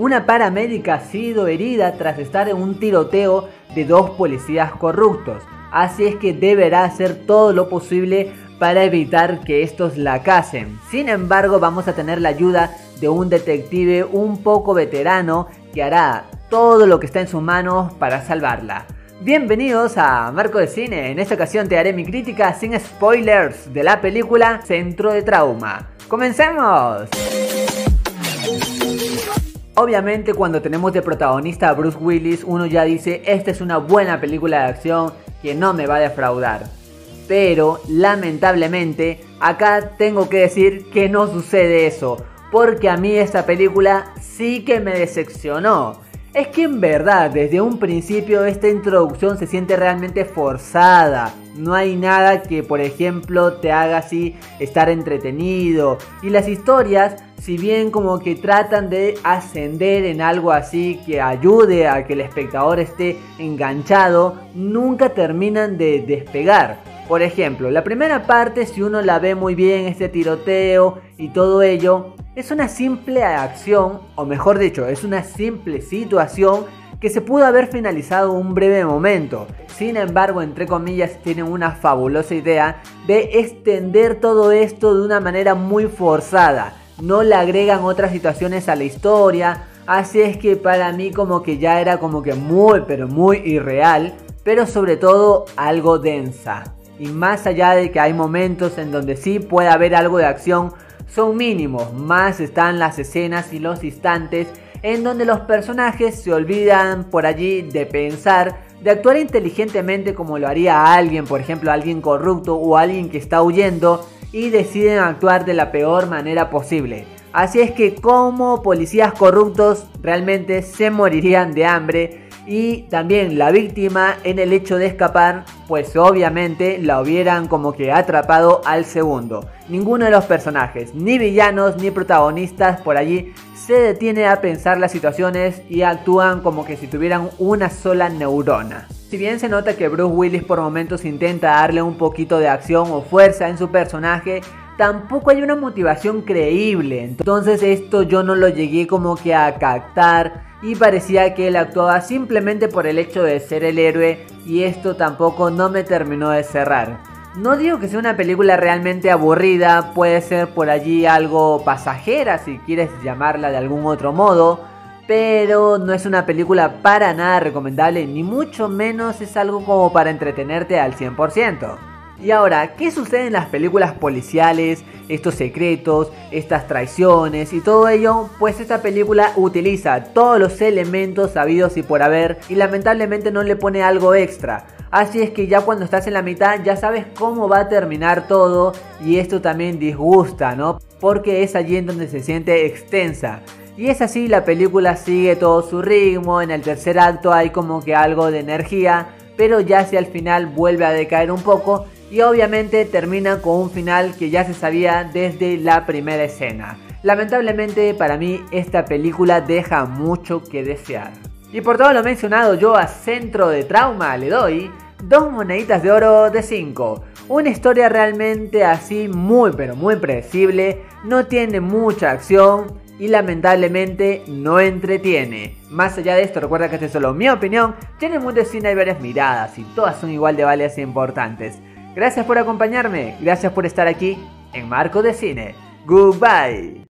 Una paramédica ha sido herida tras estar en un tiroteo de dos policías corruptos, así es que deberá hacer todo lo posible para evitar que estos la casen. Sin embargo, vamos a tener la ayuda de un detective un poco veterano que hará todo lo que está en sus manos para salvarla. Bienvenidos a Marco de Cine. En esta ocasión te haré mi crítica sin spoilers de la película Centro de Trauma. ¡Comencemos! Obviamente cuando tenemos de protagonista a Bruce Willis, uno ya dice, esta es una buena película de acción que no me va a defraudar. Pero lamentablemente acá tengo que decir que no sucede eso, porque a mí esta película sí que me decepcionó. Es que en verdad, desde un principio esta introducción se siente realmente forzada. No hay nada que, por ejemplo, te haga así estar entretenido. Y las historias, si bien como que tratan de ascender en algo así que ayude a que el espectador esté enganchado, nunca terminan de despegar. Por ejemplo, la primera parte, si uno la ve muy bien, este tiroteo y todo ello, es una simple acción, o mejor dicho, es una simple situación que se pudo haber finalizado un breve momento. Sin embargo, entre comillas, tienen una fabulosa idea de extender todo esto de una manera muy forzada. No le agregan otras situaciones a la historia. Así es que para mí como que ya era como que muy pero muy irreal. Pero sobre todo algo densa. Y más allá de que hay momentos en donde sí puede haber algo de acción son mínimos, más están las escenas y los instantes en donde los personajes se olvidan por allí de pensar, de actuar inteligentemente como lo haría alguien, por ejemplo alguien corrupto o alguien que está huyendo y deciden actuar de la peor manera posible. Así es que como policías corruptos realmente se morirían de hambre y también la víctima en el hecho de escapar, pues obviamente la hubieran como que atrapado al segundo. Ninguno de los personajes, ni villanos ni protagonistas por allí, se detiene a pensar las situaciones y actúan como que si tuvieran una sola neurona. Si bien se nota que Bruce Willis por momentos intenta darle un poquito de acción o fuerza en su personaje, tampoco hay una motivación creíble. Entonces esto yo no lo llegué como que a captar y parecía que él actuaba simplemente por el hecho de ser el héroe y esto tampoco no me terminó de cerrar. No digo que sea una película realmente aburrida, puede ser por allí algo pasajera si quieres llamarla de algún otro modo, pero no es una película para nada recomendable, ni mucho menos es algo como para entretenerte al 100%. Y ahora, ¿qué sucede en las películas policiales, estos secretos, estas traiciones y todo ello? Pues esta película utiliza todos los elementos sabidos y por haber y lamentablemente no le pone algo extra. Así es que ya cuando estás en la mitad ya sabes cómo va a terminar todo y esto también disgusta, ¿no? Porque es allí en donde se siente extensa. Y es así, la película sigue todo su ritmo, en el tercer acto hay como que algo de energía, pero ya si al final vuelve a decaer un poco y obviamente termina con un final que ya se sabía desde la primera escena. Lamentablemente para mí esta película deja mucho que desear. Y por todo lo mencionado yo a Centro de Trauma le doy dos moneditas de oro de 5. Una historia realmente así muy pero muy predecible, no tiene mucha acción y lamentablemente no entretiene. Más allá de esto, recuerda que esta es solo mi opinión, tiene de cine hay varias miradas y todas son igual de valiosas e importantes. Gracias por acompañarme, gracias por estar aquí en Marco de Cine. Goodbye.